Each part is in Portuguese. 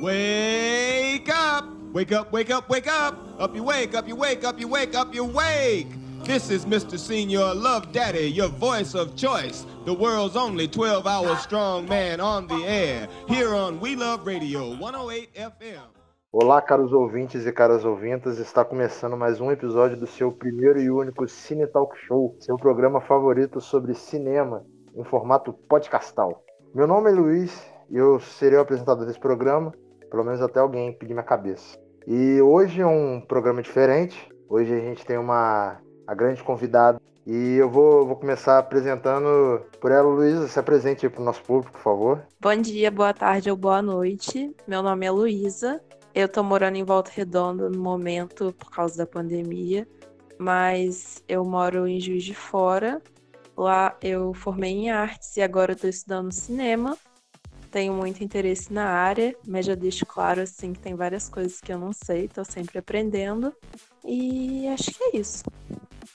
Wake up! Wake up, wake up, wake up! Up you wake, up you wake, up you wake, up you wake! This is Mr. Senior Love Daddy, your voice of choice, the world's only 12 hour strong man on the air, here on We Love Radio 108 FM. Olá, caros ouvintes e caras ouvintas, está começando mais um episódio do seu primeiro e único Cine Talk Show, seu programa favorito sobre cinema em formato podcastal. Meu nome é Luiz e eu serei o apresentador desse programa, pelo menos até alguém pedir minha cabeça. E hoje é um programa diferente, hoje a gente tem uma a grande convidada e eu vou, vou começar apresentando por ela, Luísa. Se apresente para o nosso público, por favor. Bom dia, boa tarde ou boa noite. Meu nome é Luísa. Eu tô morando em Volta Redonda no momento por causa da pandemia, mas eu moro em Juiz de Fora. Lá eu formei em artes e agora tô estudando cinema. Tenho muito interesse na área, mas já deixo claro assim que tem várias coisas que eu não sei, tô sempre aprendendo. E acho que é isso.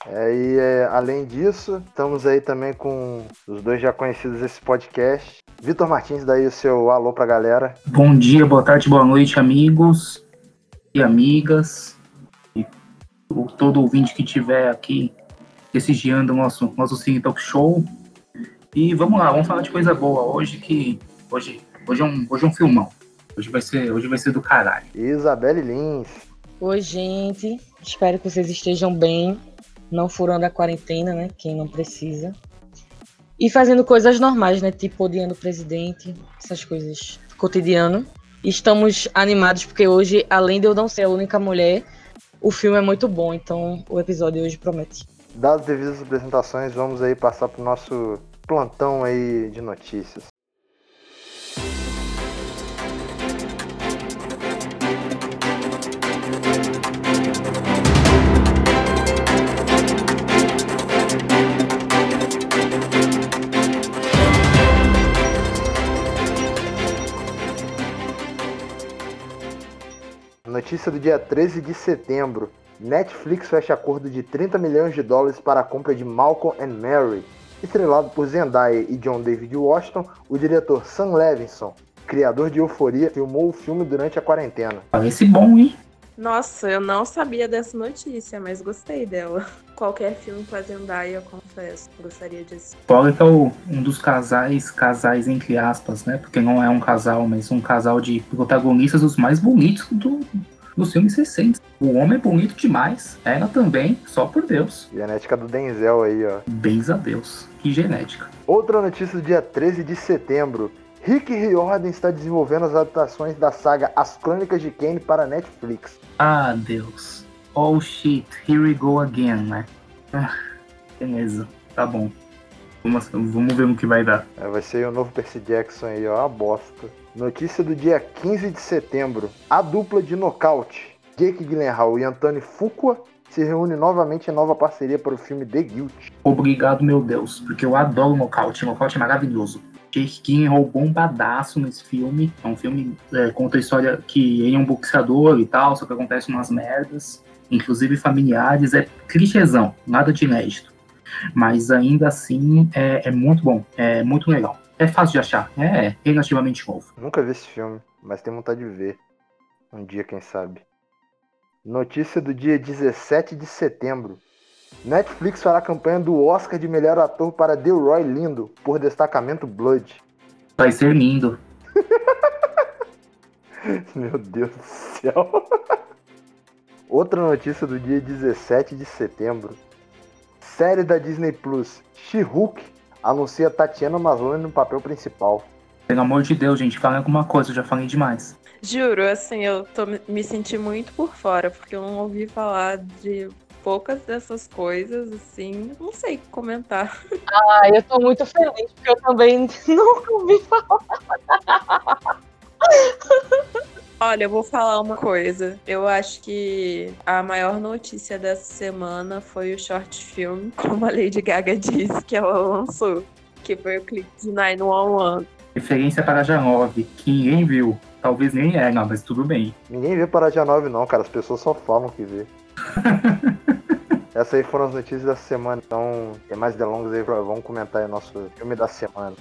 É, e é, além disso, estamos aí também com os dois já conhecidos desse podcast. Vitor Martins, daí o seu alô pra galera. Bom dia, boa tarde, boa noite, amigos e amigas. E todo ouvinte que estiver aqui prestigiando o nosso, nosso Cine Talk Show. E vamos lá, vamos falar de coisa boa hoje, que hoje, hoje, é, um, hoje é um filmão. Hoje vai ser, hoje vai ser do caralho. Isabelle Lins. Oi, gente. Espero que vocês estejam bem não furando a quarentena, né? Quem não precisa. E fazendo coisas normais, né? Tipo odiando o presidente, essas coisas cotidiano. E estamos animados porque hoje, além de eu não ser a única mulher, o filme é muito bom, então o episódio hoje promete. Dadas devidas apresentações, vamos aí passar para o nosso plantão aí de notícias. Notícia do dia 13 de setembro. Netflix fecha acordo de 30 milhões de dólares para a compra de Malcolm and Mary. Estrelado por Zendaya e John David Washington, o diretor Sam Levinson, criador de Euforia, filmou o filme durante a quarentena. Parece bom, hein? Nossa, eu não sabia dessa notícia, mas gostei dela. Qualquer filme com a Zendaya, eu confesso, gostaria disso. Fora que é o, um dos casais, casais entre aspas, né? Porque não é um casal, mas um casal de protagonistas os mais bonitos do, dos filmes recentes. O homem é bonito demais, ela também, só por Deus. Genética do Denzel aí, ó. Bens a Deus. Que genética. Outra notícia do dia 13 de setembro. Rick Riordan está desenvolvendo as adaptações da saga As Crônicas de Kane para Netflix. Ah, Deus. Oh shit, here we go again, né? Ah, beleza, tá bom. Vamos, vamos ver no que vai dar. É, vai ser o novo Percy Jackson aí, ó, a bosta. Notícia do dia 15 de setembro. A dupla de nocaute, Jake Gyllenhaal e Anthony Fuqua, se reúne novamente em nova parceria para o filme The Guilt. Obrigado, meu Deus, porque eu adoro nocaute. Nocaute é maravilhoso. Jake Gyllenhaal bombadaço nesse filme. É um filme é, conta a história que ele é um boxeador e tal, só que acontece umas merdas, inclusive familiares. É clichêzão, nada de inédito. Mas ainda assim é, é muito bom, é muito legal. É fácil de achar, é relativamente novo. Nunca vi esse filme, mas tenho vontade de ver. Um dia, quem sabe. Notícia do dia 17 de setembro. Netflix fará campanha do Oscar de melhor ator para Delroy Lindo por destacamento Blood. Vai ser lindo. Meu Deus do céu. Outra notícia do dia 17 de setembro. Série da Disney Plus, She-Hulk, anuncia Tatiana Maslany no papel principal. Pelo amor de Deus, gente, fala alguma coisa, eu já falei demais. Juro, assim, eu tô, me senti muito por fora, porque eu não ouvi falar de poucas dessas coisas, assim, não sei comentar. Ah, eu tô muito feliz, porque eu também nunca ouvi falar. Olha, eu vou falar uma coisa. Eu acho que a maior notícia dessa semana foi o short film, como a Lady Gaga disse que ela lançou, que foi o clipe de 911. Referência para a Janove, que ninguém viu. Talvez nem é, não, mas tudo bem. Ninguém vê para a Janove não, cara. As pessoas só falam que vê. Essas aí foram as notícias da semana, então tem mais delongas aí, vamos comentar aí o nosso filme da semana.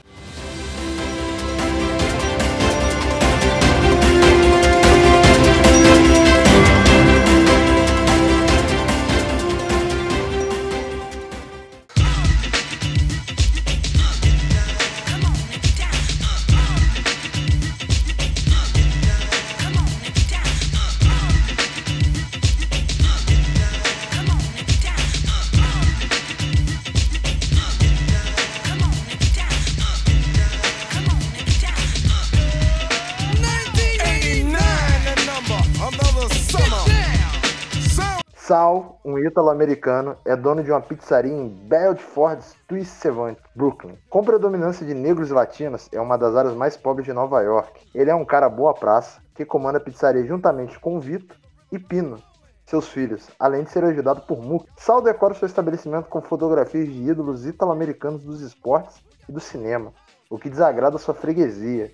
Sal, um ítalo-americano, é dono de uma pizzaria em Bedford Stuyvesant, Brooklyn. Com predominância de negros e latinos, é uma das áreas mais pobres de Nova York. Ele é um cara boa praça, que comanda a pizzaria juntamente com Vito e Pino, seus filhos, além de ser ajudado por Mook. Sal decora seu estabelecimento com fotografias de ídolos italo-americanos dos esportes e do cinema, o que desagrada sua freguesia.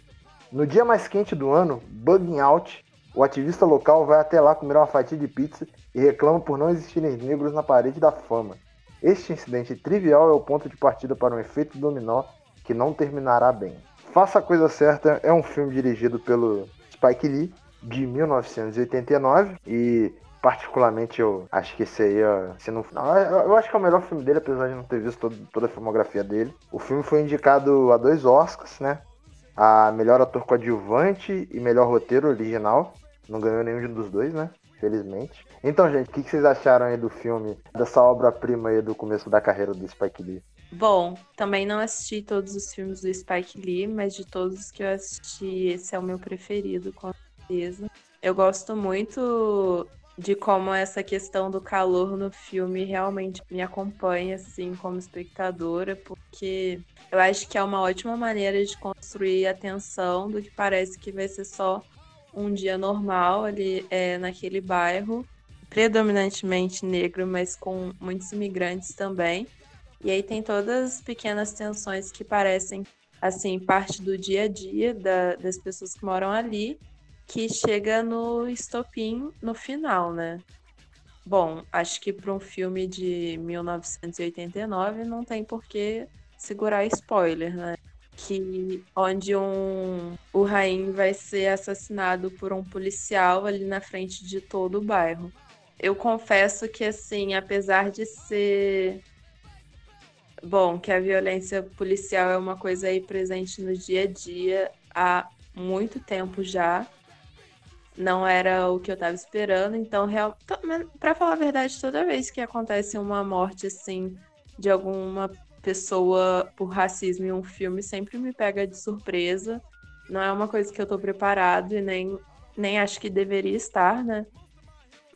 No dia mais quente do ano, bugging out, o ativista local vai até lá comer uma fatia de pizza e reclama por não existirem negros na parede da fama. Este incidente trivial é o ponto de partida para um efeito dominó que não terminará bem. Faça a Coisa Certa é um filme dirigido pelo Spike Lee, de 1989, e particularmente eu acho que esse aí, ó, se não, eu acho que é o melhor filme dele, apesar de não ter visto todo, toda a filmografia dele. O filme foi indicado a dois Oscars, né? A melhor ator coadjuvante e melhor roteiro original. Não ganhou nenhum dos dois, né? Felizmente. Então, gente, o que vocês acharam aí do filme, dessa obra-prima aí do começo da carreira do Spike Lee? Bom, também não assisti todos os filmes do Spike Lee, mas de todos os que eu assisti, esse é o meu preferido, com certeza. Eu gosto muito de como essa questão do calor no filme realmente me acompanha, assim, como espectadora, porque eu acho que é uma ótima maneira de construir a tensão do que parece que vai ser só um dia normal ali é, naquele bairro, predominantemente negro, mas com muitos imigrantes também. E aí tem todas as pequenas tensões que parecem, assim, parte do dia a dia da, das pessoas que moram ali, que chega no estopim no final, né? Bom, acho que para um filme de 1989 não tem por que segurar spoiler, né? Que onde um o Rain vai ser assassinado por um policial ali na frente de todo o bairro. Eu confesso que assim, apesar de ser bom, que a violência policial é uma coisa aí presente no dia a dia há muito tempo já. Não era o que eu estava esperando, então real... para falar a verdade, toda vez que acontece uma morte assim de alguma pessoa por racismo em um filme, sempre me pega de surpresa. Não é uma coisa que eu tô preparado e nem nem acho que deveria estar, né?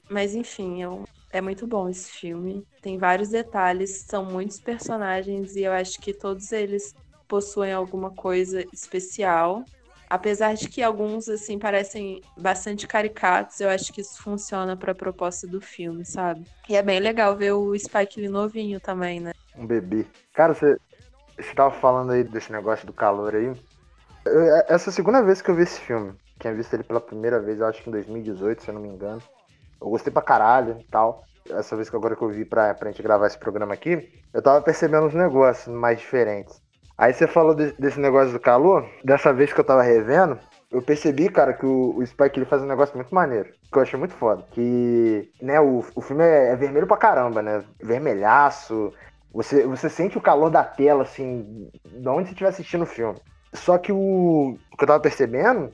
Mas enfim, eu é muito bom esse filme. Tem vários detalhes, são muitos personagens e eu acho que todos eles possuem alguma coisa especial. Apesar de que alguns assim parecem bastante caricatos, eu acho que isso funciona para a proposta do filme, sabe? E é bem legal ver o Spike Lee novinho também, né? Um bebê. Cara, você você tava falando aí desse negócio do calor aí. Eu, essa é a segunda vez que eu vi esse filme. Tinha visto ele pela primeira vez, acho que em 2018, se eu não me engano. Eu gostei pra caralho e tal. Essa vez que agora que eu vi pra, pra gente gravar esse programa aqui, eu tava percebendo uns negócios mais diferentes. Aí você falou de, desse negócio do calor, dessa vez que eu tava revendo, eu percebi, cara, que o, o Spike ele faz um negócio muito maneiro. Que eu achei muito foda. Que, né, o, o filme é, é vermelho pra caramba, né? Vermelhaço. Você, você sente o calor da tela, assim, de onde você estiver assistindo o filme. Só que o, o que eu tava percebendo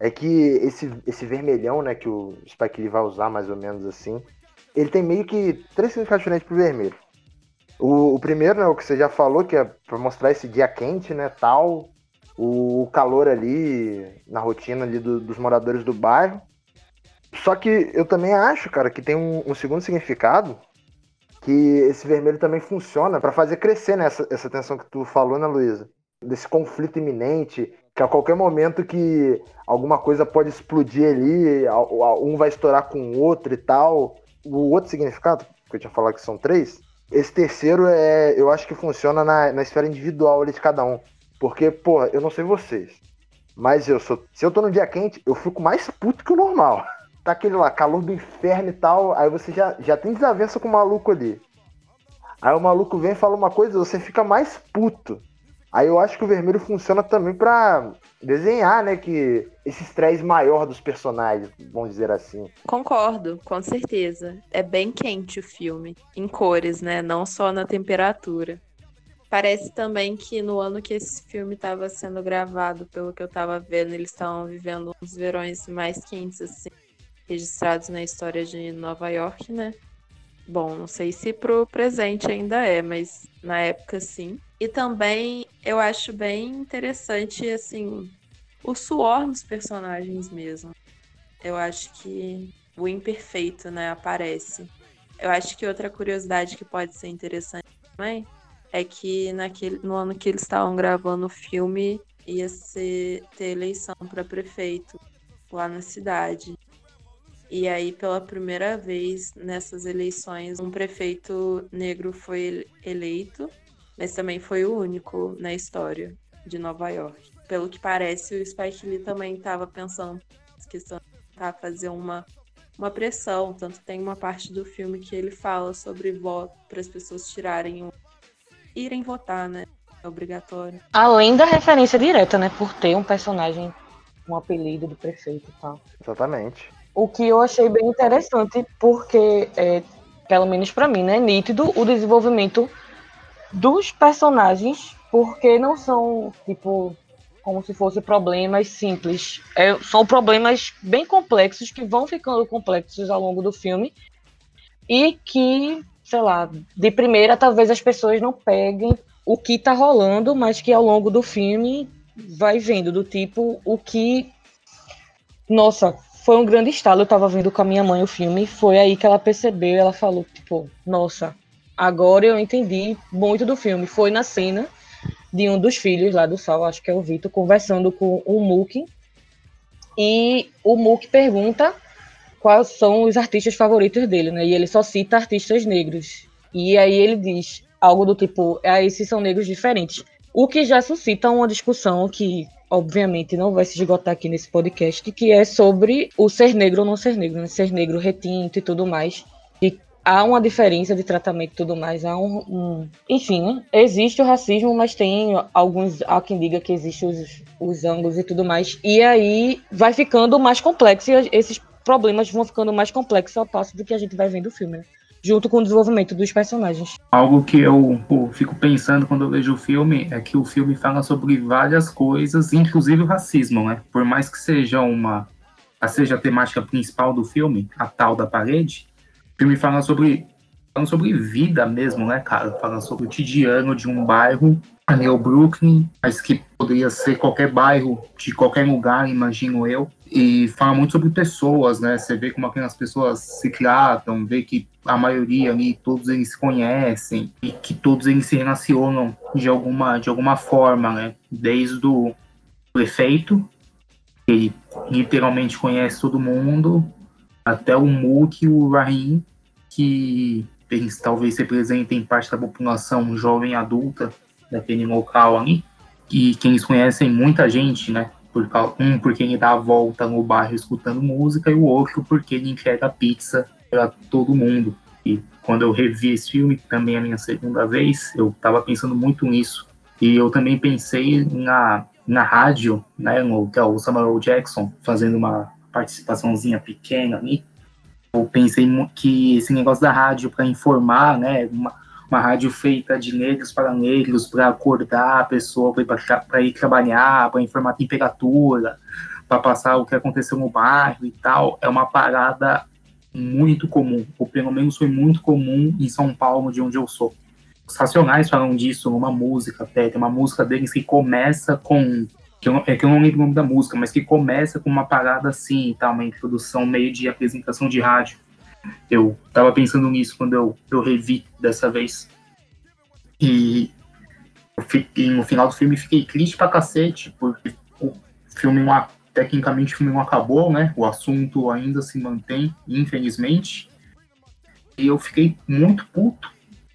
é que esse, esse vermelhão, né, que o Spike Lee vai usar mais ou menos assim, ele tem meio que três significados diferentes pro vermelho. O, o, primeiro, né, o que você já falou, que é para mostrar esse dia quente, né, tal, o, o calor ali na rotina ali do, dos moradores do bairro. Só que eu também acho, cara, que tem um, um segundo significado, que esse vermelho também funciona para fazer crescer né, essa, essa tensão que tu falou, né, Luísa? Desse conflito iminente, que a qualquer momento que alguma coisa pode explodir ali, um vai estourar com o outro e tal. O outro significado, que eu tinha falado que são três, esse terceiro é, eu acho que funciona na, na esfera individual ali de cada um. Porque, pô, eu não sei vocês, mas eu sou. Se eu tô no dia quente, eu fico mais puto que o normal. Tá aquele lá, calor do inferno e tal, aí você já, já tem desavença com o maluco ali. Aí o maluco vem e fala uma coisa, você fica mais puto. Aí eu acho que o vermelho funciona também para desenhar, né, que esse estresse maior dos personagens, vamos dizer assim. Concordo, com certeza. É bem quente o filme, em cores, né, não só na temperatura. Parece também que no ano que esse filme estava sendo gravado, pelo que eu estava vendo, eles estavam vivendo uns verões mais quentes assim, registrados na história de Nova York, né? Bom, não sei se pro presente ainda é, mas na época sim. E também eu acho bem interessante, assim, o suor nos personagens mesmo. Eu acho que o imperfeito, né, aparece. Eu acho que outra curiosidade que pode ser interessante também é que naquele, no ano que eles estavam gravando o filme ia ser, ter eleição para prefeito lá na cidade. E aí, pela primeira vez nessas eleições, um prefeito negro foi eleito, mas também foi o único na história de Nova York. Pelo que parece, o Spike Lee também estava pensando questão de fazer uma, uma pressão. Tanto tem uma parte do filme que ele fala sobre voto para as pessoas tirarem, irem votar, né? É obrigatório. Além da referência direta, né? Por ter um personagem, um apelido do prefeito e tal. Exatamente. O que eu achei bem interessante, porque, é, pelo menos para mim, né, nítido o desenvolvimento dos personagens, porque não são, tipo, como se fossem problemas simples. É, são problemas bem complexos que vão ficando complexos ao longo do filme e que, sei lá, de primeira talvez as pessoas não peguem o que tá rolando, mas que ao longo do filme vai vendo do tipo o que nossa, foi um grande estalo. Eu tava vendo com a minha mãe o filme, foi aí que ela percebeu, ela falou, tipo, nossa, agora eu entendi muito do filme. Foi na cena de um dos filhos lá do Sal, acho que é o Vitor, conversando com o Mook. E o Mook pergunta quais são os artistas favoritos dele, né? E ele só cita artistas negros. E aí ele diz algo do tipo, ah, esses são negros diferentes. O que já suscita uma discussão que obviamente não vai se esgotar aqui nesse podcast, que é sobre o ser negro ou não ser negro, né? ser negro retinto e tudo mais. E há uma diferença de tratamento e tudo mais. Há um, um... Enfim, existe o racismo, mas tem alguns. Há quem diga que existem os, os ângulos e tudo mais. E aí vai ficando mais complexo e esses problemas vão ficando mais complexos ao passo do que a gente vai vendo o filme. Né? Junto com o desenvolvimento dos personagens. Algo que eu fico pensando quando eu vejo o filme é que o filme fala sobre várias coisas, inclusive o racismo, né? Por mais que seja uma seja a temática principal do filme, a tal da parede, o filme fala sobre fala sobre vida mesmo, né, cara? Fala sobre o cotidiano de um bairro o Brooklyn, mas que poderia ser qualquer bairro de qualquer lugar, imagino eu. E fala muito sobre pessoas, né? Você vê como aquelas pessoas se tratam, vê que a maioria ali, todos eles se conhecem e que todos eles se relacionam de alguma, de alguma forma, né? Desde o prefeito, que ele literalmente conhece todo mundo, até o Mook e o Rahim, que eles talvez representem parte da população jovem adulta daquele local ali, e que eles conhecem muita gente, né? Por, um porque ele dá a volta no bairro escutando música, e o outro porque ele entrega pizza para todo mundo. E quando eu revi esse filme, também a minha segunda vez, eu estava pensando muito nisso. E eu também pensei na, na rádio, né, no, que é o Samuel Jackson, fazendo uma participaçãozinha pequena ali. Eu pensei que esse negócio da rádio para informar, né, uma, uma rádio feita de negros para negros, para acordar a pessoa para ir trabalhar, para informar a temperatura, para passar o que aconteceu no bairro e tal, é uma parada muito comum, ou pelo menos foi muito comum em São Paulo, de onde eu sou. Os Racionais falam disso numa música até, tem uma música deles que começa com que eu, é que eu não lembro o nome da música, mas que começa com uma parada assim, tá, uma introdução meio de apresentação de rádio. Eu tava pensando nisso quando eu, eu revi dessa vez. E, fiquei, no final do filme fiquei triste pra cacete, porque o filme, não, tecnicamente, o filme não acabou, né? O assunto ainda se mantém, infelizmente. E eu fiquei muito puto,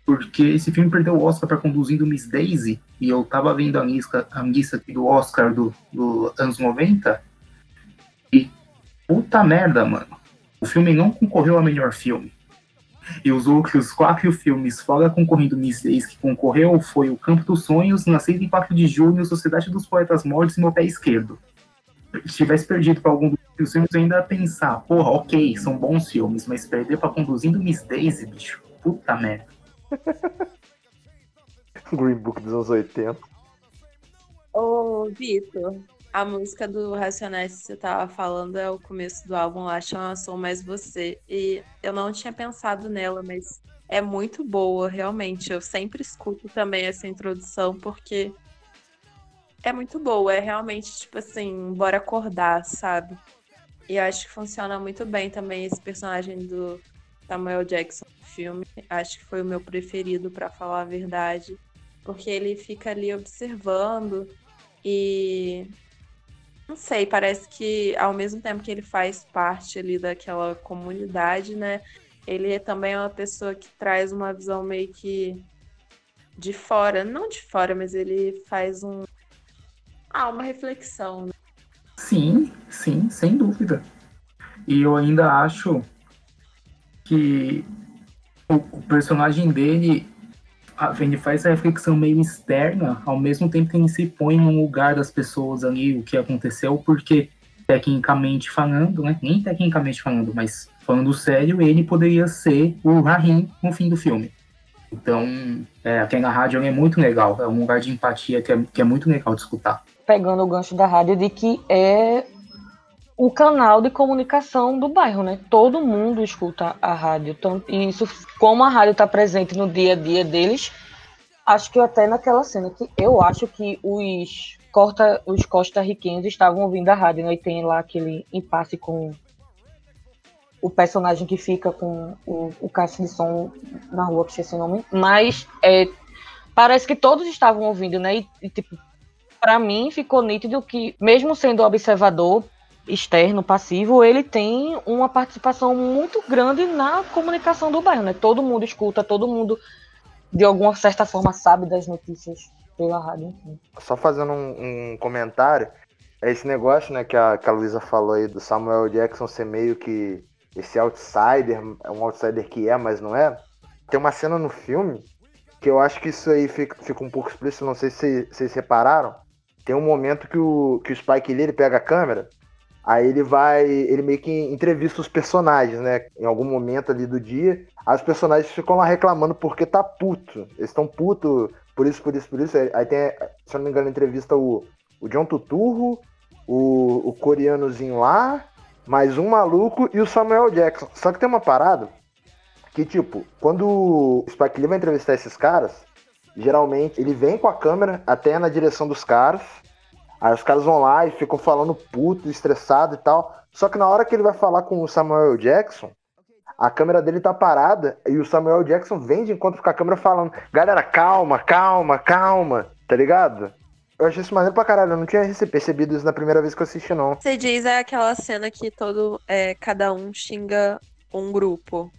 porque esse filme perdeu o Oscar para Conduzindo Miss Daisy, e eu tava vendo a lista, a lista aqui do Oscar do, do anos 90, e puta merda, mano o filme não concorreu a melhor filme. E os outros quatro filmes fora concorrendo Miss Days que concorreu foi O Campo dos Sonhos, Nascido em 4 de Junho, Sociedade dos Poetas Mortos e Meu Pé Esquerdo. Se tivesse perdido para algum dos filmes, eu ainda ia pensar, porra, ok, são bons filmes, mas perder para Conduzindo Miss Daisy, bicho, puta merda. Green Book dos anos 80. Ô, Vitor, a música do Racionais que você tava falando é o começo do álbum lá, chama Sou Mais Você. E eu não tinha pensado nela, mas é muito boa, realmente. Eu sempre escuto também essa introdução, porque é muito boa. É realmente, tipo assim, bora acordar, sabe? E acho que funciona muito bem também esse personagem do Samuel Jackson no filme. Acho que foi o meu preferido, para falar a verdade. Porque ele fica ali observando e. Não sei, parece que ao mesmo tempo que ele faz parte ali daquela comunidade, né? Ele também é uma pessoa que traz uma visão meio que de fora, não de fora, mas ele faz um ah, uma reflexão. Né? Sim, sim, sem dúvida. E eu ainda acho que o personagem dele ele faz essa reflexão meio externa, ao mesmo tempo que ele se põe no lugar das pessoas ali, o que aconteceu, porque tecnicamente falando, né, nem tecnicamente falando, mas falando sério, ele poderia ser o Rahim no fim do filme. Então, é, aqui na rádio é muito legal, é um lugar de empatia que é, que é muito legal de escutar. Pegando o gancho da rádio de que é o canal de comunicação do bairro, né? Todo mundo escuta a rádio. Então, isso, como a rádio está presente no dia a dia deles, acho que até naquela cena que eu acho que os corta, os costa-riquenhos estavam ouvindo a rádio, né? E tem lá aquele impasse com o personagem que fica com o, o caixa de som na rua, que esqueci o nome. Mas é, parece que todos estavam ouvindo, né? E, e tipo, para mim ficou nítido que, mesmo sendo observador, externo, passivo, ele tem uma participação muito grande na comunicação do bairro, né? Todo mundo escuta, todo mundo, de alguma certa forma, sabe das notícias pela rádio. Só fazendo um, um, comentário, é esse negócio, né, que a, que a Luísa falou aí do Samuel Jackson ser meio que esse outsider, é um outsider que é, mas não é. Tem uma cena no filme que eu acho que isso aí fica, fica um pouco explícito, não sei se vocês repararam. Tem um momento que o, que o Spike Lee ele pega a câmera Aí ele vai, ele meio que entrevista os personagens, né? Em algum momento ali do dia, aí os personagens ficam lá reclamando porque tá puto. Eles estão puto por isso, por isso, por isso. Aí tem, se eu não me engano, entrevista o, o John Tuturro, o, o coreanozinho lá, mais um maluco e o Samuel Jackson. Só que tem uma parada que, tipo, quando o Spike Lee vai entrevistar esses caras, geralmente ele vem com a câmera até na direção dos caras Aí os caras vão lá e ficam falando puto, estressado e tal. Só que na hora que ele vai falar com o Samuel Jackson, a câmera dele tá parada e o Samuel Jackson vem de encontro com a câmera falando: Galera, calma, calma, calma, tá ligado? Eu achei isso maneiro pra caralho, eu não tinha percebido isso na primeira vez que eu assisti, não. Você diz é aquela cena que todo, é, cada um xinga um grupo.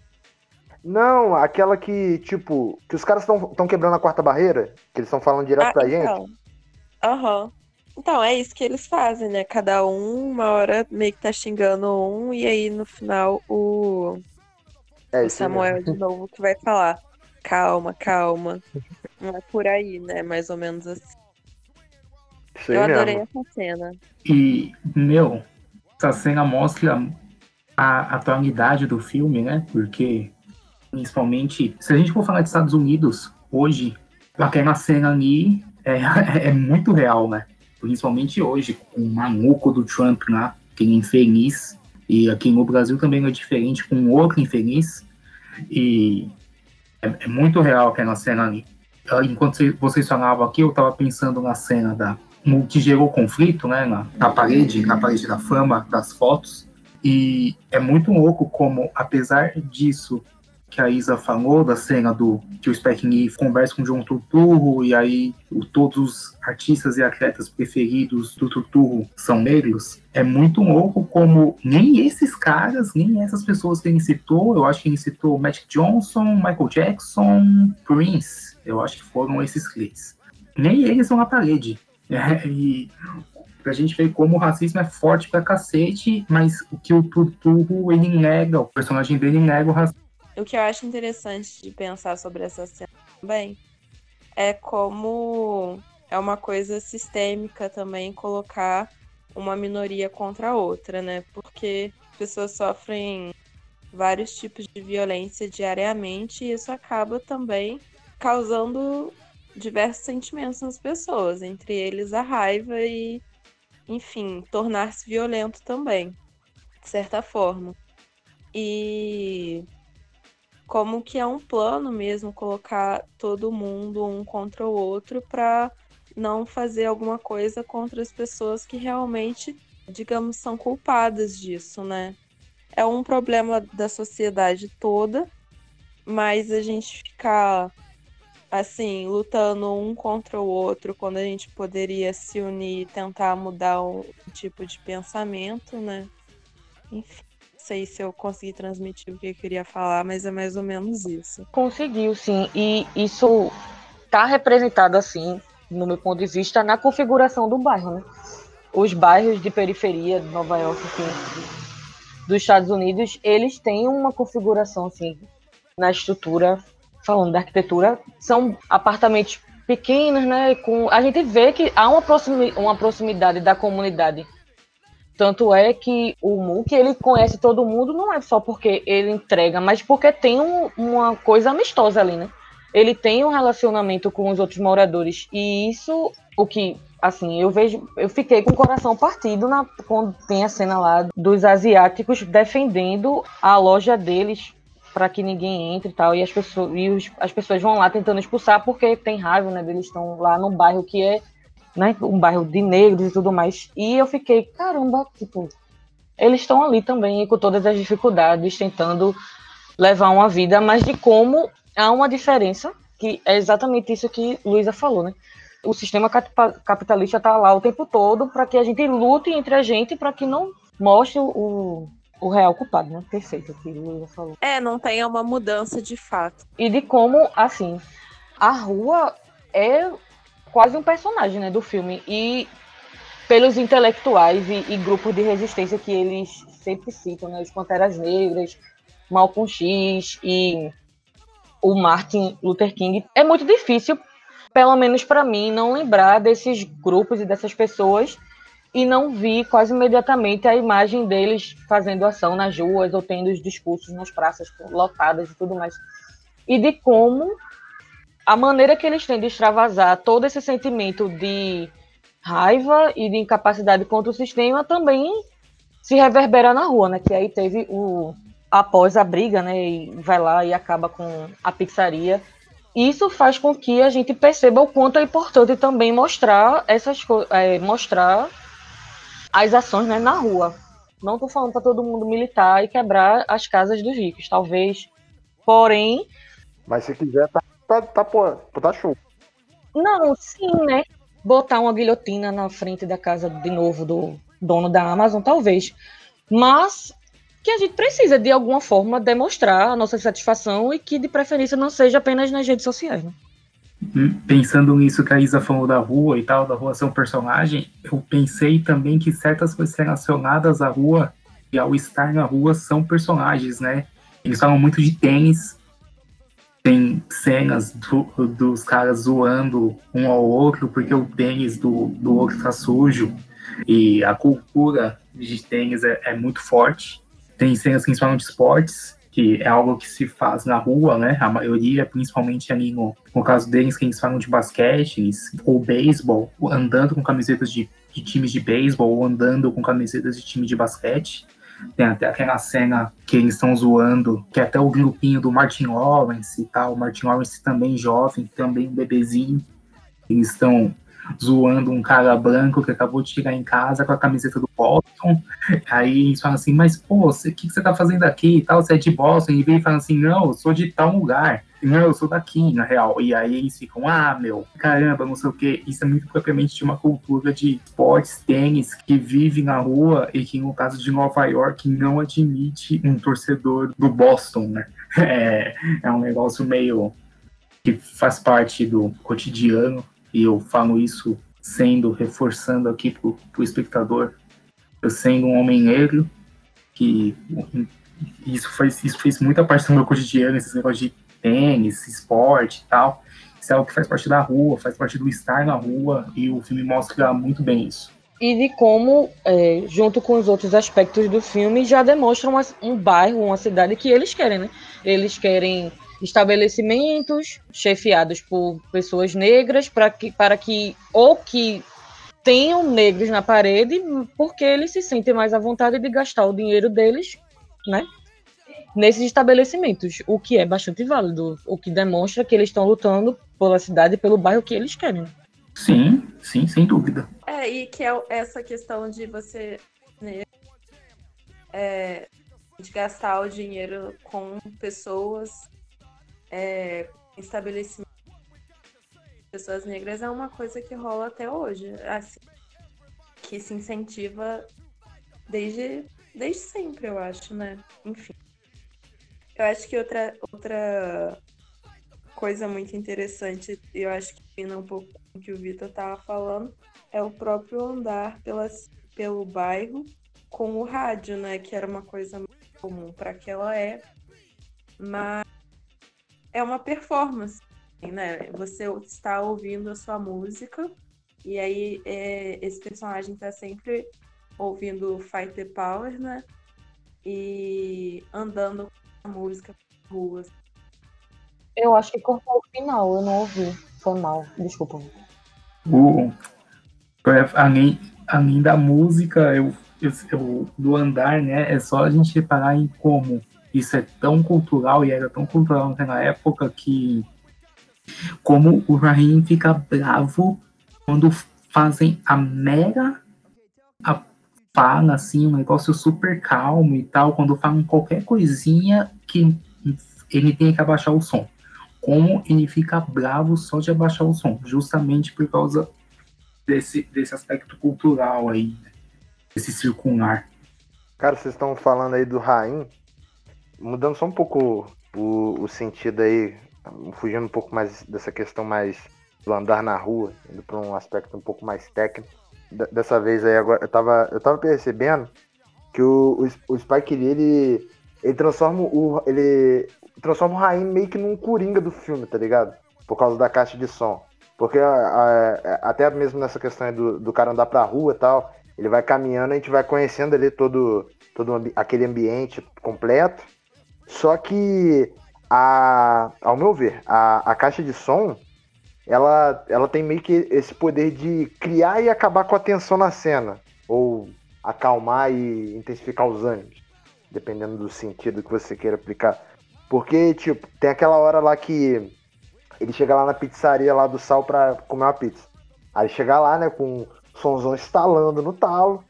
Não, aquela que, tipo, que os caras estão quebrando a quarta barreira, que eles estão falando direto ah, pra então. gente. Aham. Uhum. Então, é isso que eles fazem, né? Cada um, uma hora, meio que tá xingando um, e aí no final o, é o Samuel mesmo. de novo que vai falar: calma, calma. Não é por aí, né? Mais ou menos assim. Isso Eu adorei mesmo. essa cena. E, meu, essa cena mostra a atualidade do filme, né? Porque, principalmente, se a gente for falar de Estados Unidos, hoje, aquela cena ali é, é muito real, né? Principalmente hoje, com o maluco do Trump lá, que é infeliz, e aqui no Brasil também é diferente, com outro infeliz, e é, é muito real aquela cena ali. Enquanto vocês falavam aqui, eu estava pensando na cena da no que gerou conflito, né, na, na parede, na parede da fama, das fotos, e é muito louco como, apesar disso, que a Isa falou da cena do que o Lee conversa com o João Turturro e aí o, todos os artistas e atletas preferidos do Turturro são negros, é muito louco como nem esses caras, nem essas pessoas que ele citou, eu acho que ele citou Magic Johnson, Michael Jackson, Prince, eu acho que foram esses três. Nem eles vão na parede. É, e pra gente ver como o racismo é forte pra cacete, mas o que o Turturro ele nega, o personagem dele nega o racismo o que eu acho interessante de pensar sobre essa cena também é como é uma coisa sistêmica também colocar uma minoria contra a outra, né? Porque pessoas sofrem vários tipos de violência diariamente e isso acaba também causando diversos sentimentos nas pessoas, entre eles a raiva e, enfim, tornar-se violento também, de certa forma. E como que é um plano mesmo colocar todo mundo um contra o outro para não fazer alguma coisa contra as pessoas que realmente, digamos, são culpadas disso, né? é um problema da sociedade toda, mas a gente ficar assim, lutando um contra o outro, quando a gente poderia se unir e tentar mudar o tipo de pensamento, né? Enfim, sei se eu consegui transmitir o que eu queria falar, mas é mais ou menos isso. Conseguiu, sim. E isso está representado, assim, no meu ponto de vista, na configuração do bairro, né? Os bairros de periferia de Nova York, assim, dos Estados Unidos, eles têm uma configuração, assim, na estrutura falando da arquitetura, são apartamentos pequenos, né? Com, a gente vê que há uma, proximi, uma proximidade da comunidade. Tanto é que o MOOC, ele conhece todo mundo, não é só porque ele entrega, mas porque tem um, uma coisa amistosa ali, né? Ele tem um relacionamento com os outros moradores. E isso, o que, assim, eu vejo, eu fiquei com o coração partido na, quando tem a cena lá dos asiáticos defendendo a loja deles para que ninguém entre e tal. E as pessoas, e os, as pessoas vão lá tentando expulsar porque tem raiva, né? Eles estão lá num bairro que é né, um bairro de negros e tudo mais. E eu fiquei, caramba, tipo, eles estão ali também com todas as dificuldades, tentando levar uma vida, mas de como há uma diferença, que é exatamente isso que Luísa falou, né? O sistema capitalista está lá o tempo todo para que a gente lute entre a gente para que não mostre o, o real culpado, né? Perfeito, o que Luísa falou. É, não tenha uma mudança de fato. E de como, assim, a rua é quase um personagem, né, do filme. E pelos intelectuais e, e grupos de resistência que eles sempre citam, né? Os Panteras Negras, Malcolm X e o Martin Luther King. É muito difícil, pelo menos para mim, não lembrar desses grupos e dessas pessoas e não vi quase imediatamente a imagem deles fazendo ação nas ruas ou tendo os discursos nas praças lotadas e tudo mais. E de como a maneira que eles têm de extravasar todo esse sentimento de raiva e de incapacidade contra o sistema também se reverbera na rua, né? Que aí teve o após a briga, né? E vai lá e acaba com a pizzaria. Isso faz com que a gente perceba o quanto é importante também mostrar essas é, mostrar as ações né, na rua. Não estou falando para todo mundo militar e quebrar as casas dos ricos, talvez. Porém. Mas se quiser, tá, tá, tá, tá show. Não, sim, né? Botar uma guilhotina na frente da casa de novo do dono da Amazon, talvez. Mas que a gente precisa, de alguma forma, demonstrar a nossa satisfação e que, de preferência, não seja apenas nas redes sociais. Né? pensando nisso que a Isa falou da rua e tal, da rua ser um personagem, eu pensei também que certas coisas relacionadas à rua e ao estar na rua são personagens, né? Eles falam muito de tênis, tem cenas do, dos caras zoando um ao outro porque o tênis do, do outro tá sujo e a cultura de tênis é, é muito forte. Tem cenas que falam de esportes que é algo que se faz na rua, né? A maioria, principalmente ali no, no caso deles, que eles falam de basquete ou beisebol, andando com camisetas de, de times de beisebol ou andando com camisetas de time de basquete. Tem até aquela cena que eles estão zoando, que é até o grupinho do Martin Lawrence e tal. O Martin Lawrence também jovem, também bebezinho. Eles estão zoando um cara branco que acabou de chegar em casa com a camiseta do Boston. Aí eles falam assim, mas pô, o que, que você tá fazendo aqui e tal? Você é de Boston? E vem falando assim, não, eu sou de tal lugar. Não, eu sou daqui, na real. E aí eles ficam, ah, meu, caramba, não sei o que. Isso é muito propriamente de uma cultura de esportes, tênis, que vive na rua e que, no caso de Nova York, não admite um torcedor do Boston, né? É, é um negócio meio que faz parte do cotidiano e eu falo isso sendo, reforçando aqui para o espectador, eu sendo um homem negro, que isso fez, isso fez muita parte do meu cotidiano, esses negócios de tênis, esporte e tal. Isso é algo que faz parte da rua, faz parte do estar na rua, e o filme mostra muito bem isso. E de como, é, junto com os outros aspectos do filme, já demonstra uma, um bairro, uma cidade que eles querem, né? Eles querem estabelecimentos chefiados por pessoas negras para que, para que ou que tenham negros na parede, porque eles se sentem mais à vontade de gastar o dinheiro deles, né? Nesses estabelecimentos, o que é bastante válido, o que demonstra que eles estão lutando pela cidade e pelo bairro que eles querem. Sim, sim, sem dúvida. É, e que é essa questão de você né, é, de gastar o dinheiro com pessoas, é, estabelecimento pessoas negras é uma coisa que rola até hoje, assim, que se incentiva desde, desde sempre, eu acho, né? Enfim. Eu acho que outra, outra coisa muito interessante, eu acho que vindo um pouco do que o Vitor estava falando, é o próprio andar pelas, pelo bairro com o rádio, né? Que era uma coisa muito comum para aquela época. Mas é uma performance, né? Você está ouvindo a sua música e aí é, esse personagem está sempre ouvindo Fight the Power, né? E andando música ruas. Eu acho que cortou o final, eu não ouvi. Foi mal, desculpa. O, além, além da música, eu, eu, eu, do andar, né? É só a gente reparar em como isso é tão cultural e era tão cultural naquela época que como o Rahim fica bravo quando fazem a mera a fala, assim, um negócio super calmo e tal, quando falam qualquer coisinha que ele tem que abaixar o som. Como ele fica bravo só de abaixar o som, justamente por causa desse, desse aspecto cultural aí, né? desse circular. Cara, vocês estão falando aí do Rain, mudando só um pouco o, o sentido aí, fugindo um pouco mais dessa questão mais do andar na rua, indo para um aspecto um pouco mais técnico. Dessa vez aí agora eu tava, eu tava percebendo que o, o, o Spike Lee, ele, ele transforma o ele transforma o Rain meio que num coringa do filme, tá ligado? Por causa da caixa de som. Porque a, a, até mesmo nessa questão do, do cara andar pra rua e tal, ele vai caminhando, a gente vai conhecendo ali todo, todo aquele ambiente completo. Só que, a, ao meu ver, a, a caixa de som, ela, ela tem meio que esse poder de criar e acabar com a tensão na cena. Ou acalmar e intensificar os ânimos. Dependendo do sentido que você queira aplicar. Porque, tipo, tem aquela hora lá que ele chega lá na pizzaria lá do Sal pra comer uma pizza. Aí chega lá, né, com o somzão estalando no talo.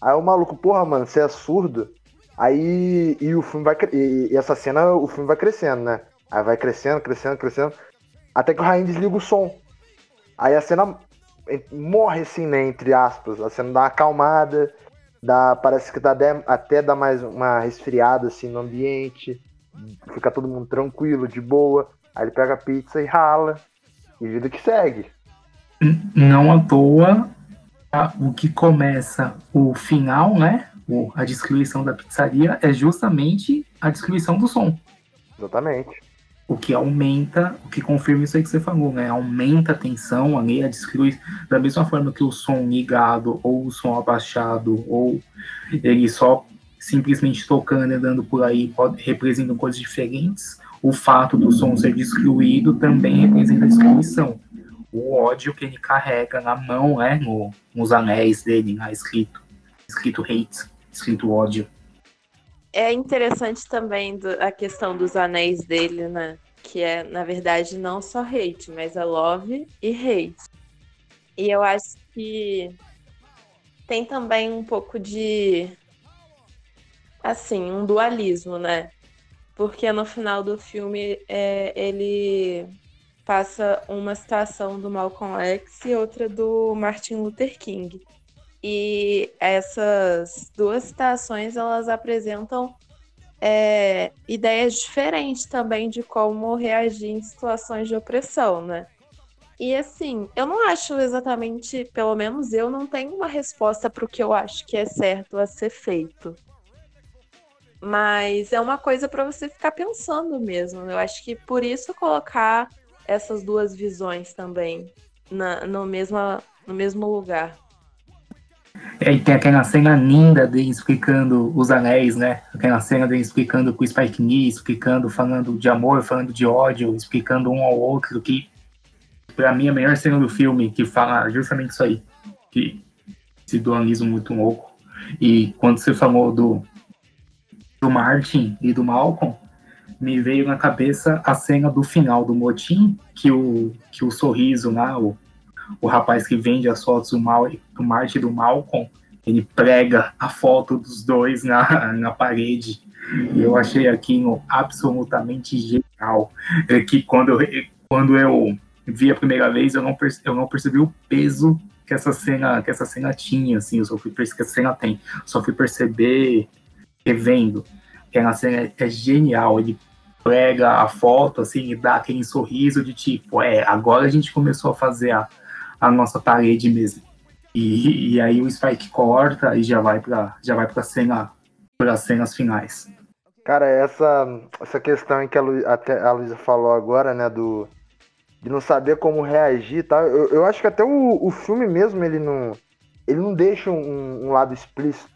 Aí o maluco, porra, mano, você é surdo? Aí e o filme vai e, e essa cena o filme vai crescendo, né? Aí vai crescendo, crescendo, crescendo, até que o Rain desliga o som. Aí a cena morre assim, né, entre aspas. A cena dá uma acalmada, dá, parece que dá até dá mais uma resfriada assim no ambiente. Fica todo mundo tranquilo, de boa. Aí ele pega a pizza e rala. E vida que segue. Não à toa, o que começa o final, né? A destruição da pizzaria é justamente a destruição do som. Exatamente. O que aumenta, o que confirma isso aí que você falou, né? Aumenta a tensão ali, a destrui. Da mesma forma que o som ligado, ou o som abaixado, ou ele só simplesmente tocando andando por aí pode, representam coisas diferentes o fato do som ser destruído também representa a destruição. O ódio que ele carrega na mão, né, no, nos anéis dele, lá escrito, escrito hate, escrito ódio. É interessante também do, a questão dos anéis dele, né? Que é, na verdade, não só hate, mas é love e hate. E eu acho que tem também um pouco de assim, um dualismo, né? porque no final do filme é, ele passa uma citação do Malcolm X e outra do Martin Luther King. E essas duas citações elas apresentam é, ideias diferentes também de como reagir em situações de opressão, né? E assim, eu não acho exatamente, pelo menos eu não tenho uma resposta para o que eu acho que é certo a ser feito. Mas é uma coisa para você ficar pensando mesmo. Eu acho que por isso colocar essas duas visões também na, no, mesma, no mesmo lugar. É, e tem aquela cena linda dele explicando os anéis, né? Aquela cena dele explicando com o Spike Lee, explicando, falando de amor, falando de ódio, explicando um ao outro, que para mim é a melhor cena do filme, que fala justamente isso aí. Que esse dualismo muito louco. E quando você falou do, do Martin e do Malcolm, me veio na cabeça a cena do final do motim, que o, que o sorriso lá, o, o rapaz que vende as fotos do, Mal, do Martin e do Malcolm, ele prega a foto dos dois na, na parede. Eu achei aquilo absolutamente genial. É que quando eu, quando eu vi a primeira vez, eu não, eu não percebi o peso que essa cena que essa cena tinha, assim, eu só fui que essa cena tem, só fui perceber revendo. Que a cena é genial, ele pega a foto assim e dá aquele sorriso de tipo, é, agora a gente começou a fazer a, a nossa parede mesmo. E, e aí o Spike corta e já vai para já vai para cena para as cenas finais. Cara, essa essa questão em que a, Lu, até a Luísa falou agora, né, do de não saber como reagir, tá? Eu, eu acho que até o, o filme mesmo ele não ele não deixa um, um lado explícito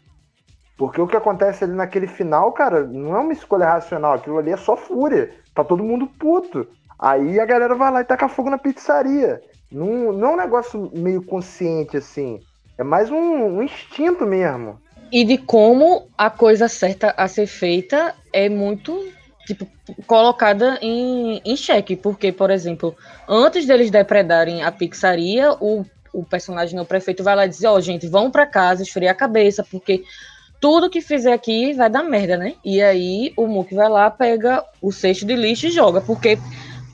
porque o que acontece ali naquele final, cara, não é uma escolha racional, aquilo ali é só fúria. Tá todo mundo puto. Aí a galera vai lá e taca fogo na pizzaria. Não, não é um negócio meio consciente assim. É mais um, um instinto mesmo. E de como a coisa certa a ser feita é muito tipo, colocada em, em xeque. Porque, por exemplo, antes deles depredarem a pizzaria, o, o personagem, o prefeito, vai lá e diz: Ó, oh, gente, vão para casa, esfriar a cabeça, porque tudo que fizer aqui vai dar merda, né? E aí o Mook vai lá, pega o cesto de lixo e joga, porque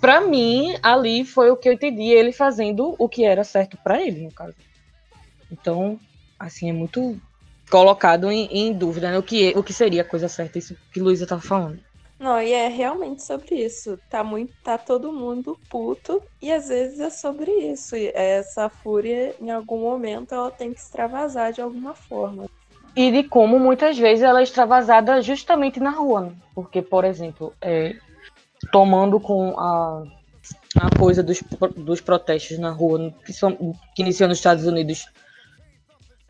para mim ali foi o que eu entendi ele fazendo o que era certo para ele, no caso. Então, assim, é muito colocado em, em dúvida né? o, que, o que seria a coisa certa, isso que Luísa tava falando. Não, e é realmente sobre isso. Tá muito, tá todo mundo puto e às vezes é sobre isso. Essa fúria, em algum momento, ela tem que extravasar de alguma forma e de como muitas vezes ela é extravasada justamente na rua. Né? Porque, por exemplo, é, tomando com a, a coisa dos, dos protestos na rua, que, são, que iniciou nos Estados Unidos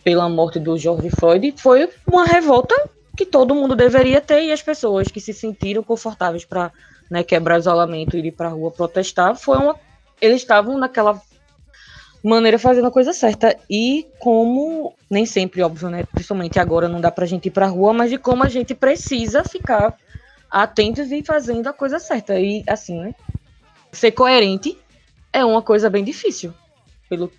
pela morte do George Floyd, foi uma revolta que todo mundo deveria ter e as pessoas que se sentiram confortáveis para né, quebrar isolamento e ir para a rua protestar, foi uma, eles estavam naquela maneira fazendo a coisa certa. E como, nem sempre, óbvio, né? Principalmente agora não dá pra gente ir pra rua, mas de como a gente precisa ficar atentos e fazendo a coisa certa. E assim, né? Ser coerente é uma coisa bem difícil, pelos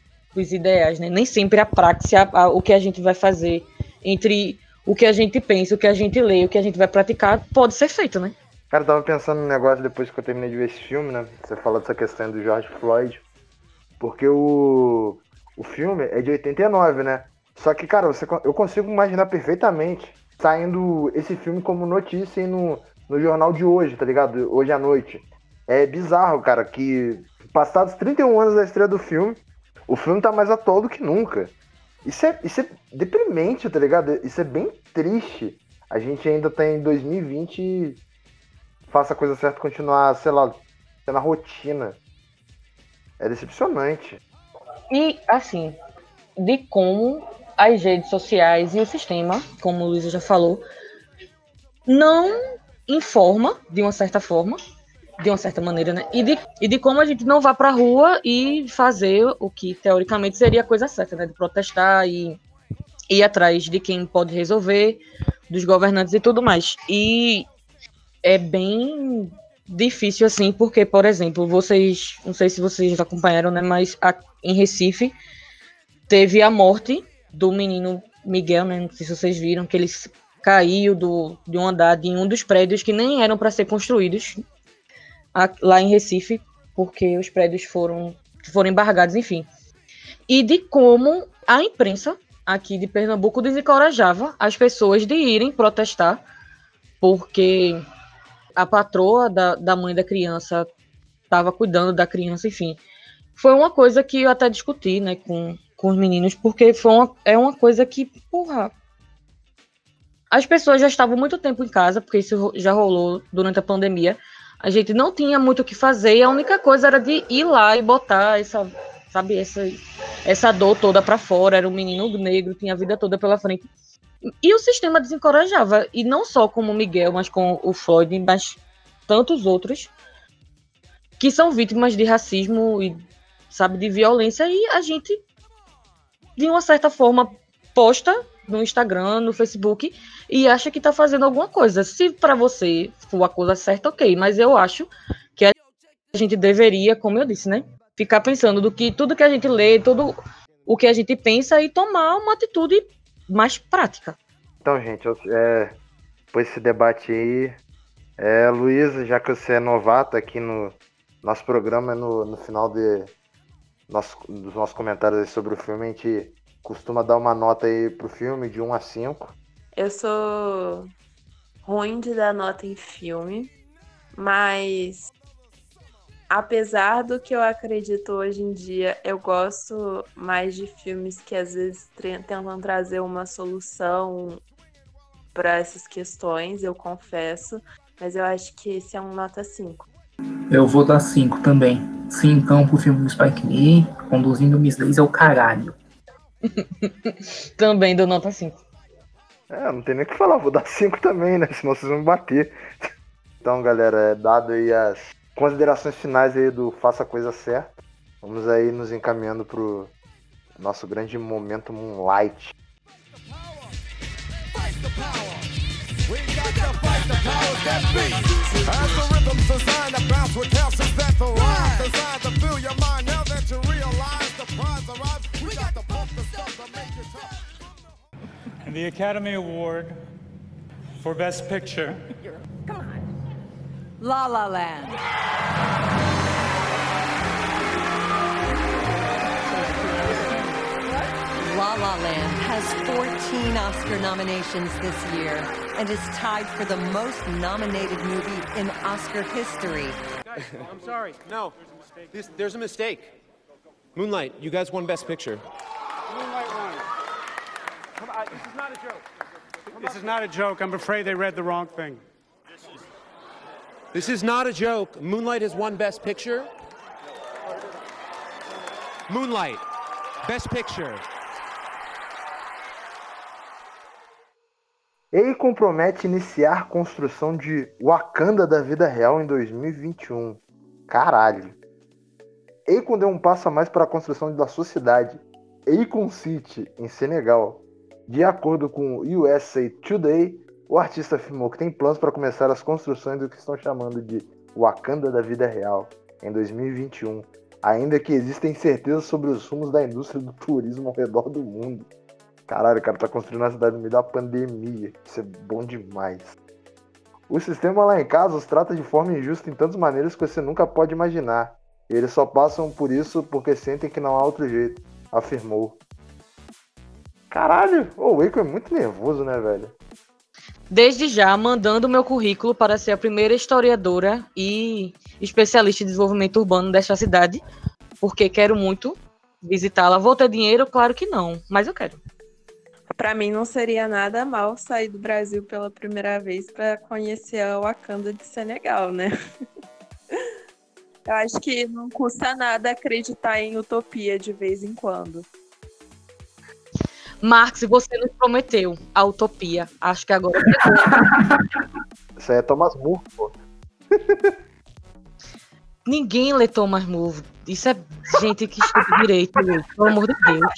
ideais, né? Nem sempre a prática, a, o que a gente vai fazer entre o que a gente pensa, o que a gente lê, o que a gente vai praticar, pode ser feito, né? Cara, eu tava pensando num negócio depois que eu terminei de ver esse filme, né? Você falou dessa questão do George Floyd. Porque o, o filme é de 89, né? Só que, cara, você, eu consigo imaginar perfeitamente saindo esse filme como notícia no, no jornal de hoje, tá ligado? Hoje à noite. É bizarro, cara, que passados 31 anos da estreia do filme, o filme tá mais atual do que nunca. Isso é, isso é deprimente, tá ligado? Isso é bem triste. A gente ainda tá em 2020 e faça a coisa certa continuar, sei lá, na rotina. É decepcionante. E, assim, de como as redes sociais e o sistema, como o Luísa já falou, não informa de uma certa forma, de uma certa maneira, né? E de, e de como a gente não vá para a rua e fazer o que teoricamente seria a coisa certa, né? De protestar e ir atrás de quem pode resolver, dos governantes e tudo mais. E é bem difícil assim, porque, por exemplo, vocês, não sei se vocês acompanharam, né, mas a, em Recife teve a morte do menino Miguel, né, não sei se vocês viram, que ele caiu do, de um andar de um dos prédios que nem eram para ser construídos a, lá em Recife, porque os prédios foram, foram embargados, enfim. E de como a imprensa aqui de Pernambuco desencorajava as pessoas de irem protestar, porque a patroa da, da mãe da criança estava cuidando da criança, enfim. Foi uma coisa que eu até discuti, né, com, com os meninos, porque foi uma, é uma coisa que, porra. As pessoas já estavam muito tempo em casa, porque isso já rolou durante a pandemia. A gente não tinha muito o que fazer, e a única coisa era de ir lá e botar essa, sabe, essa, essa dor toda para fora. Era um menino negro, tinha a vida toda pela frente. E o sistema desencorajava, e não só como o Miguel, mas com o Floyd, mas tantos outros que são vítimas de racismo e, sabe, de violência, e a gente, de uma certa forma, posta no Instagram, no Facebook, e acha que está fazendo alguma coisa. Se para você for a coisa certa, ok, mas eu acho que a gente deveria, como eu disse, né, ficar pensando do que tudo que a gente lê, tudo o que a gente pensa e tomar uma atitude mais prática. Então, gente, é, depois desse debate aí. É, Luísa, já que você é novata aqui no nosso programa, no, no final de, nosso, dos nossos comentários sobre o filme, a gente costuma dar uma nota aí pro filme de 1 a 5. Eu sou ruim de dar nota em filme, mas apesar do que eu acredito hoje em dia, eu gosto mais de filmes que às vezes tentam trazer uma solução para essas questões, eu confesso, mas eu acho que esse é um nota 5. Eu vou dar 5 também. Sim, então pro filme do Spike Lee, conduzindo Miss Daisy é o caralho. também dou nota 5. É, não tem nem o que falar, vou dar 5 também, né? Senão vocês vão me bater. Então, galera, é dado aí as considerações finais aí do Faça a Coisa Certa. Vamos aí nos encaminhando pro nosso grande momento Moonlight. We the Academy Award for Best Picture. Come on. La La Land. La La Land has 14 Oscar nominations this year and is tied for the most nominated movie in Oscar history. Guys, I'm sorry. No, there's a this, there's a mistake. Moonlight, you guys won Best Picture. Come on, this is not a joke. This is not a joke. I'm afraid they read the wrong thing. This is not a joke. Moonlight has won Best Picture. Moonlight, Best Picture. Ele compromete iniciar construção de Wakanda da vida real em 2021. Caralho. Akon deu um passo a mais para a construção da sua cidade, Akon City, em Senegal. De acordo com o USA Today, o artista afirmou que tem planos para começar as construções do que estão chamando de Wakanda da vida real em 2021, ainda que existem incertezas sobre os rumos da indústria do turismo ao redor do mundo. Caralho, o cara tá construindo uma cidade no meio da pandemia. Isso é bom demais. O sistema lá em casa os trata de forma injusta em tantas maneiras que você nunca pode imaginar. E eles só passam por isso porque sentem que não há outro jeito, afirmou. Caralho, o Waco é muito nervoso, né, velho? Desde já, mandando meu currículo para ser a primeira historiadora e especialista em desenvolvimento urbano desta cidade, porque quero muito visitá-la. Vou ter dinheiro? Claro que não, mas eu quero. Para mim não seria nada mal sair do Brasil pela primeira vez para conhecer a Wakanda de Senegal, né? Eu acho que não custa nada acreditar em utopia de vez em quando. Marx, você nos prometeu a utopia. Acho que agora. Isso aí é Thomas Moore, pô. Ninguém lê Thomas Moore. Isso é gente que estuda direito, pelo amor de Deus.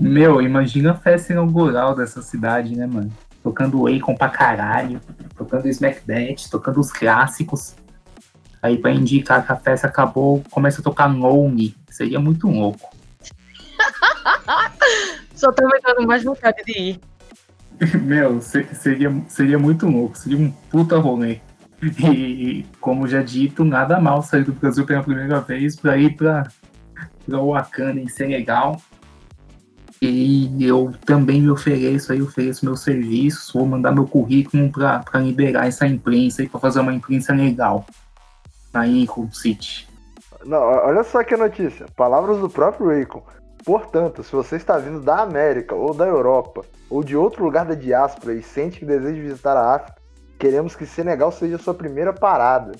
Meu, imagina a festa inaugural dessa cidade, né, mano? Tocando Akon pra caralho, tocando Smackbet, tocando os clássicos. Aí pra indicar que a festa acabou, começa a tocar Lonely. Seria muito louco. Só tô me dando mais vontade de ir. Meu, se- seria, seria muito louco, seria um puta rolê. E, como já dito, nada mal sair do Brasil pela primeira vez pra ir pra, pra Wakanda em Senegal. E eu também me ofereço aí, ofereço meu serviço, vou mandar meu currículo pra liberar essa imprensa aí, pra fazer uma imprensa legal. Aí, Cold City. Não, olha só que notícia. Palavras do próprio Akon. Portanto, se você está vindo da América ou da Europa ou de outro lugar da diáspora e sente que deseja visitar a África, queremos que Senegal seja a sua primeira parada.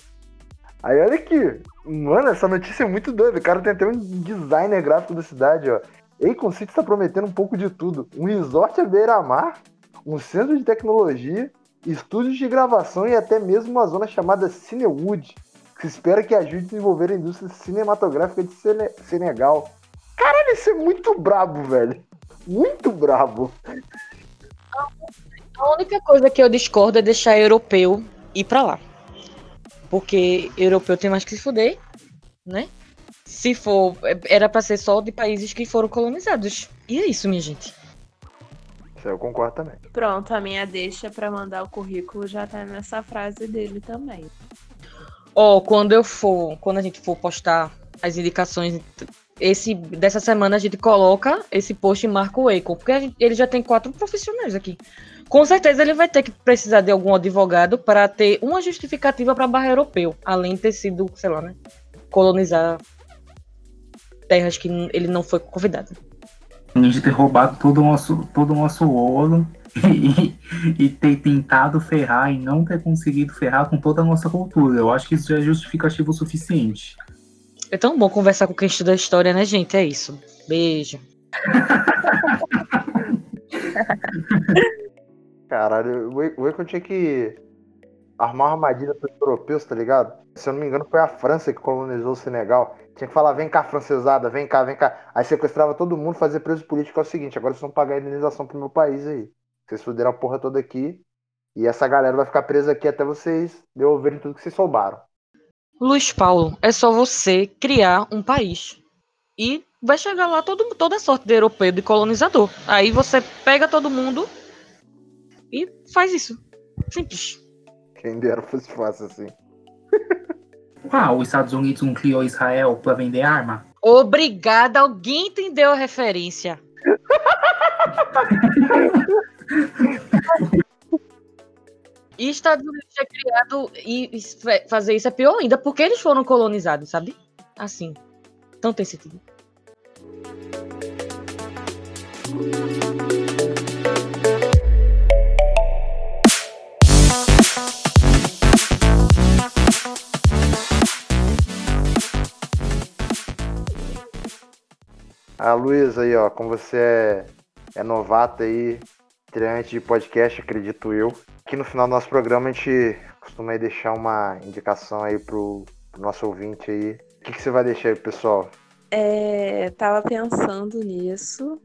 Aí olha aqui, mano, essa notícia é muito doida. O cara tem até um designer gráfico da cidade, ó. Akon City está prometendo um pouco de tudo: um resort à beira-mar, um centro de tecnologia, estúdios de gravação e até mesmo uma zona chamada Cinewood, se espera que ajude a desenvolver a indústria cinematográfica de Sene- Senegal. Caralho, isso é muito brabo, velho. Muito brabo. A única coisa que eu discordo é deixar europeu ir pra lá. Porque europeu tem mais que se fuder, né? Se for, era pra ser só de países que foram colonizados. E é isso, minha gente. Isso eu concordo também. Pronto, a minha deixa pra mandar o currículo já tá nessa frase dele também. Ó, quando eu for, quando a gente for postar as indicações, esse dessa semana a gente coloca esse post e marca o Eiko, porque gente- ele já tem quatro profissionais aqui. Com certeza ele vai ter que precisar de algum advogado para ter uma justificativa para barra europeu, além de ter sido, sei lá, né, colonizar terras que ele não foi convidado. Gente ter roubado todo o nosso, todo o nosso ouro e, e ter tentado ferrar e não ter conseguido ferrar com toda a nossa cultura. Eu acho que isso já é justificativo o suficiente. É tão bom conversar com quem estuda história, né, gente? É isso. Beijo. Caralho, o E- o Econ tinha que armar uma armadilha para os europeus, tá ligado? Se eu não me engano, foi a França que colonizou o Senegal. Tinha que falar, vem cá, francesada, vem cá, vem cá. Aí sequestrava todo mundo, fazia preso político. É o seguinte, agora vocês vão pagar a indenização pro meu país aí. Vocês fuderam a porra toda aqui. E essa galera vai ficar presa aqui até vocês devolverem tudo que vocês soubaram. Luiz Paulo, é só você criar um país. E vai chegar lá todo, toda sorte de europeu, de colonizador. Aí você pega todo mundo e faz isso. Simples. Quem dera fosse fácil assim. Ah, os Estados Unidos não criou Israel para vender arma? Obrigada, alguém entendeu a referência. E Estados Unidos é criado e fazer isso é pior ainda, porque eles foram colonizados, sabe? Assim. Então tem sentido. A Luísa aí, ó, como você é, é novata aí, estreante de podcast, acredito eu. Aqui no final do nosso programa a gente costuma deixar uma indicação aí pro, pro nosso ouvinte aí. O que, que você vai deixar aí, pessoal? É, tava pensando nisso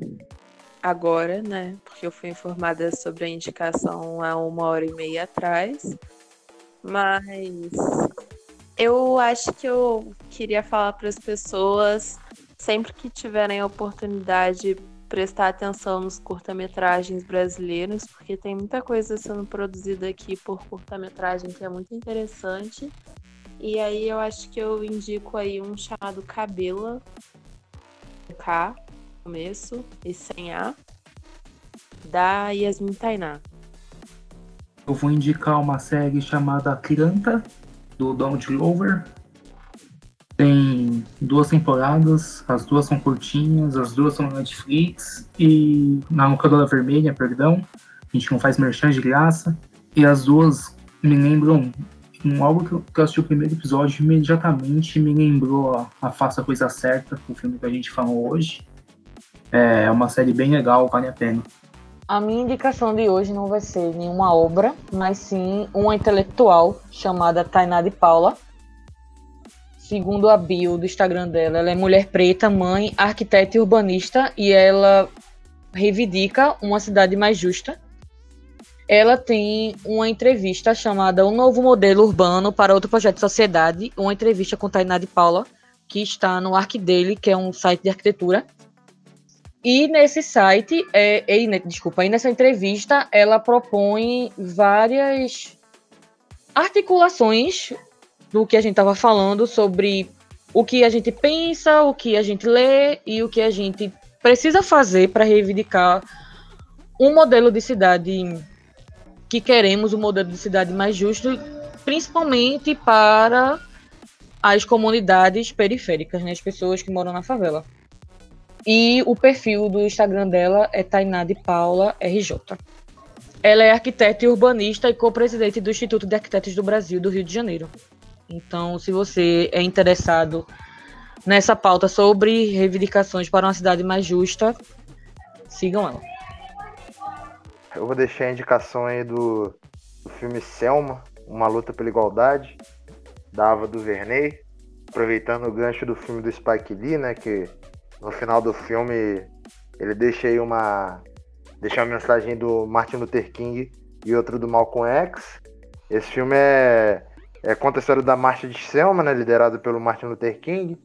agora, né? Porque eu fui informada sobre a indicação há uma hora e meia atrás. Mas eu acho que eu queria falar para as pessoas, sempre que tiverem a oportunidade, prestar atenção nos curta-metragens brasileiros, porque tem muita coisa sendo produzida aqui por curta-metragem que é muito interessante. E aí eu acho que eu indico aí um chamado Cabela, com K, começo, e sem A, da Yasmin Tainá. Eu vou indicar uma série chamada Atlanta, do Donald Glover. Tem duas temporadas, as duas são curtinhas, as duas são na Netflix e na locadora vermelha, perdão. A gente não faz merchan de graça. E as duas me lembram um algo que eu, que eu assisti o primeiro episódio imediatamente me lembrou a, a Faça a Coisa Certa, o filme que a gente falou hoje. É uma série bem legal, vale a pena. A minha indicação de hoje não vai ser nenhuma obra, mas sim uma intelectual chamada Tainá de Paula. Segundo a bio do Instagram dela, ela é mulher preta, mãe, arquiteta e urbanista e ela reivindica uma cidade mais justa. Ela tem uma entrevista chamada Um Novo Modelo Urbano para outro projeto de sociedade, uma entrevista com Tainá de Paula, que está no Arc dele, que é um site de arquitetura. E nesse site, é, e, ne- desculpa, e nessa entrevista, ela propõe várias articulações do que a gente estava falando sobre o que a gente pensa, o que a gente lê e o que a gente precisa fazer para reivindicar um modelo de cidade que queremos, um modelo de cidade mais justo, principalmente para as comunidades periféricas, né, as pessoas que moram na favela. E o perfil do Instagram dela é Tainá de Paula RJ. Ela é arquiteta e urbanista e co-presidente do Instituto de Arquitetos do Brasil do Rio de Janeiro. Então, se você é interessado nessa pauta sobre reivindicações para uma cidade mais justa, sigam ela. Eu vou deixar a indicação aí do, do filme Selma, Uma Luta pela Igualdade, da Ava DuVernay. Aproveitando o gancho do filme do Spike Lee, né? Que no final do filme ele deixa aí uma. Deixa uma mensagem do Martin Luther King e outra do Malcolm X. Esse filme é, é conta a história da Marcha de Selma, né? Liderada pelo Martin Luther King,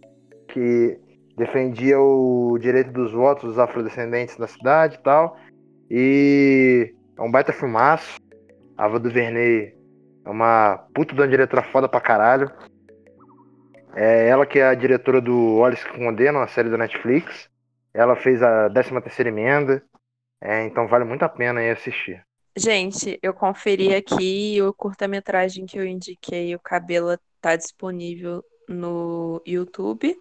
que defendia o direito dos votos dos afrodescendentes na cidade e tal. E é um baita filmaço. A Ava DuVernay é uma puta de uma diretora foda pra caralho. É ela que é a diretora do Olhos que Condenam, a série da Netflix. Ela fez a 13 terceira emenda. É, então vale muito a pena aí assistir. Gente, eu conferi aqui o curta-metragem que eu indiquei, o Cabela, tá disponível no YouTube.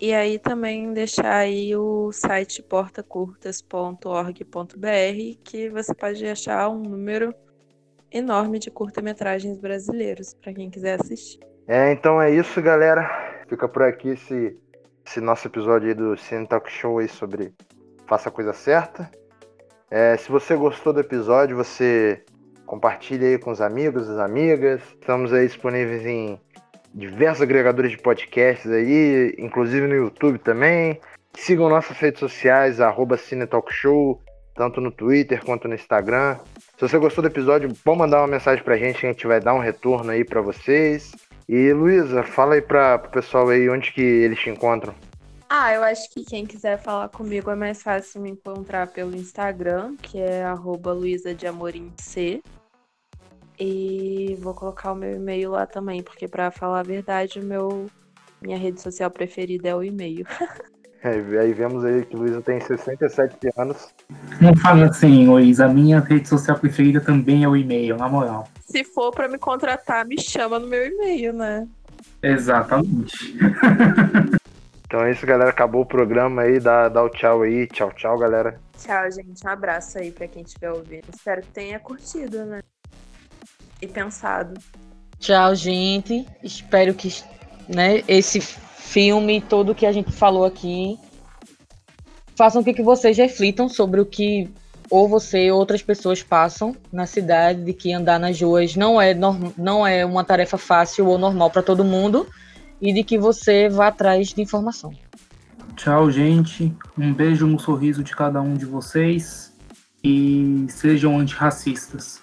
E aí também deixar aí o site portacurtas.org.br, que você pode achar um número enorme de curta-metragens brasileiros para quem quiser assistir. É, então é isso, galera. Fica por aqui esse, esse nosso episódio do Cine Talk Show aí sobre Faça a Coisa Certa. É, se você gostou do episódio, você compartilha aí com os amigos, as amigas. Estamos aí disponíveis em diversos agregadores de podcasts aí, inclusive no YouTube também. Sigam nossas redes sociais, arroba Cine Talk Show, tanto no Twitter quanto no Instagram. Se você gostou do episódio, pode mandar uma mensagem pra gente que a gente vai dar um retorno aí para vocês. E Luísa, fala aí pra, pro pessoal aí onde que eles te encontram. Ah, eu acho que quem quiser falar comigo é mais fácil me encontrar pelo Instagram, que é arroba Luísa de Amorim C. E vou colocar o meu e-mail lá também, porque para falar a verdade, meu minha rede social preferida é o e-mail. É, aí vemos aí que Luísa tem 67 anos. Não fala assim, Luísa, a minha rede social preferida também é o e-mail, na moral. Se for para me contratar, me chama no meu e-mail, né? Exatamente. então é isso, galera. Acabou o programa aí. Dá, dá o tchau aí. Tchau, tchau, galera. Tchau, gente. Um abraço aí para quem estiver ouvindo. Espero que tenha curtido, né? E pensado. Tchau, gente. Espero que né, esse filme, tudo que a gente falou aqui, façam com que vocês reflitam sobre o que ou você ou outras pessoas passam na cidade, de que andar nas ruas não é, não é uma tarefa fácil ou normal para todo mundo, e de que você vá atrás de informação. Tchau, gente. Um beijo no sorriso de cada um de vocês e sejam antirracistas.